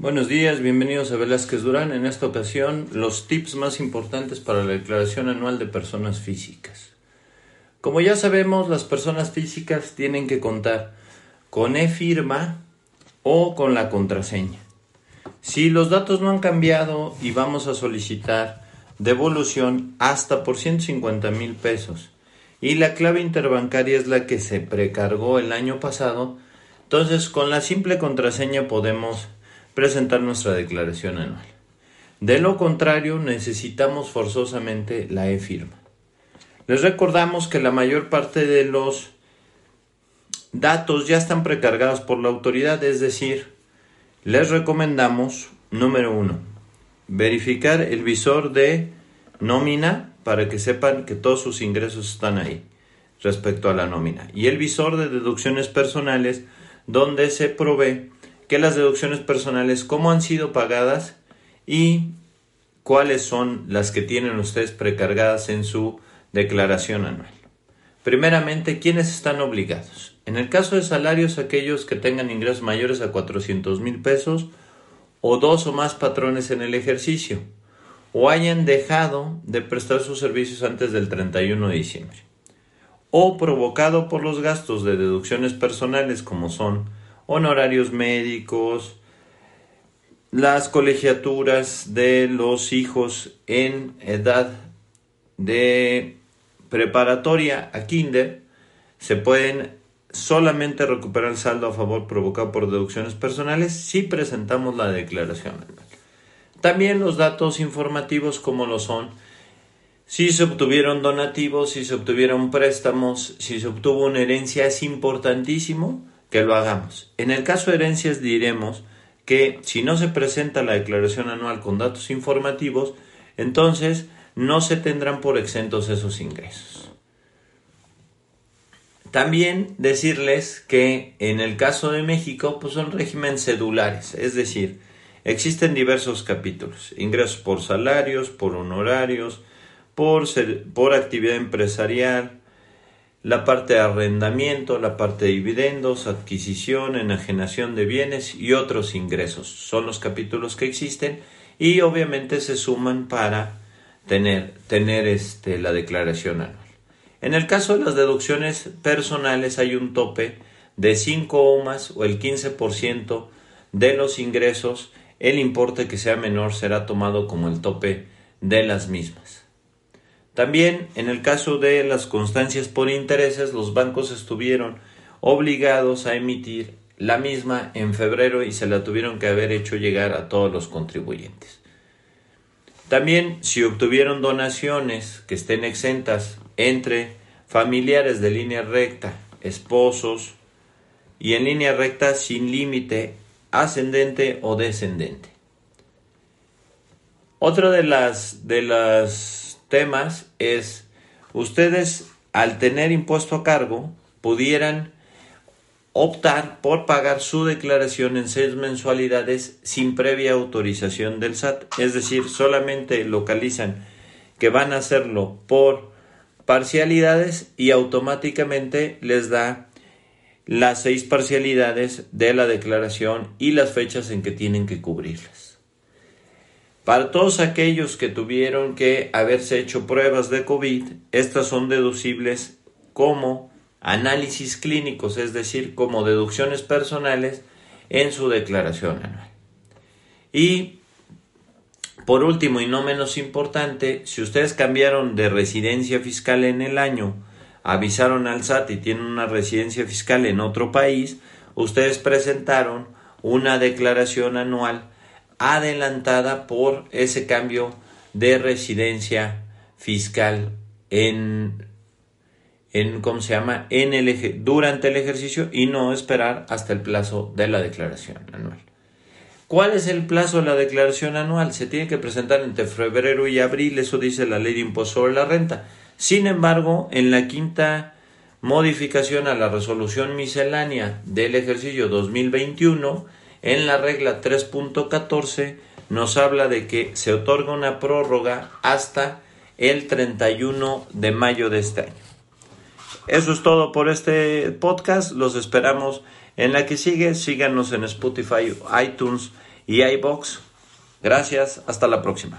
Buenos días, bienvenidos a Velázquez Durán. En esta ocasión, los tips más importantes para la declaración anual de personas físicas. Como ya sabemos, las personas físicas tienen que contar con e-firma o con la contraseña. Si los datos no han cambiado y vamos a solicitar devolución hasta por 150 mil pesos y la clave interbancaria es la que se precargó el año pasado, entonces con la simple contraseña podemos presentar nuestra declaración anual. De lo contrario, necesitamos forzosamente la e-firma. Les recordamos que la mayor parte de los datos ya están precargados por la autoridad, es decir, les recomendamos, número uno, verificar el visor de nómina para que sepan que todos sus ingresos están ahí respecto a la nómina. Y el visor de deducciones personales donde se provee que las deducciones personales, cómo han sido pagadas y cuáles son las que tienen ustedes precargadas en su declaración anual. Primeramente, ¿quiénes están obligados? En el caso de salarios, aquellos que tengan ingresos mayores a 400 mil pesos o dos o más patrones en el ejercicio o hayan dejado de prestar sus servicios antes del 31 de diciembre o provocado por los gastos de deducciones personales como son honorarios médicos, las colegiaturas de los hijos en edad de preparatoria a kinder, se pueden solamente recuperar el saldo a favor provocado por deducciones personales si presentamos la declaración anual. También los datos informativos como lo son si se obtuvieron donativos, si se obtuvieron préstamos, si se obtuvo una herencia, es importantísimo que lo hagamos. En el caso de herencias diremos que si no se presenta la declaración anual con datos informativos, entonces no se tendrán por exentos esos ingresos. También decirles que en el caso de México pues son régimen cedulares, es decir, existen diversos capítulos, ingresos por salarios, por honorarios, por, por actividad empresarial, la parte de arrendamiento, la parte de dividendos, adquisición, enajenación de bienes y otros ingresos. Son los capítulos que existen y obviamente se suman para tener, tener este, la declaración anual. En el caso de las deducciones personales hay un tope de 5 o más o el 15% de los ingresos. El importe que sea menor será tomado como el tope de las mismas. También en el caso de las constancias por intereses, los bancos estuvieron obligados a emitir la misma en febrero y se la tuvieron que haber hecho llegar a todos los contribuyentes. También si obtuvieron donaciones que estén exentas entre familiares de línea recta, esposos y en línea recta sin límite ascendente o descendente. Otra de las de las temas es ustedes al tener impuesto a cargo pudieran optar por pagar su declaración en seis mensualidades sin previa autorización del SAT, es decir, solamente localizan que van a hacerlo por parcialidades y automáticamente les da las seis parcialidades de la declaración y las fechas en que tienen que cubrirlas. Para todos aquellos que tuvieron que haberse hecho pruebas de COVID, estas son deducibles como análisis clínicos, es decir, como deducciones personales en su declaración anual. Y por último y no menos importante, si ustedes cambiaron de residencia fiscal en el año, avisaron al SAT y tienen una residencia fiscal en otro país, ustedes presentaron una declaración anual adelantada por ese cambio de residencia fiscal en, en ¿cómo se llama? En el, durante el ejercicio y no esperar hasta el plazo de la declaración anual. ¿Cuál es el plazo de la declaración anual? Se tiene que presentar entre febrero y abril, eso dice la ley de impuesto sobre la renta. Sin embargo, en la quinta modificación a la resolución miscelánea del ejercicio 2021, en la regla 3.14 nos habla de que se otorga una prórroga hasta el 31 de mayo de este año. Eso es todo por este podcast. Los esperamos en la que sigue. Síganos en Spotify, iTunes y iBox. Gracias, hasta la próxima.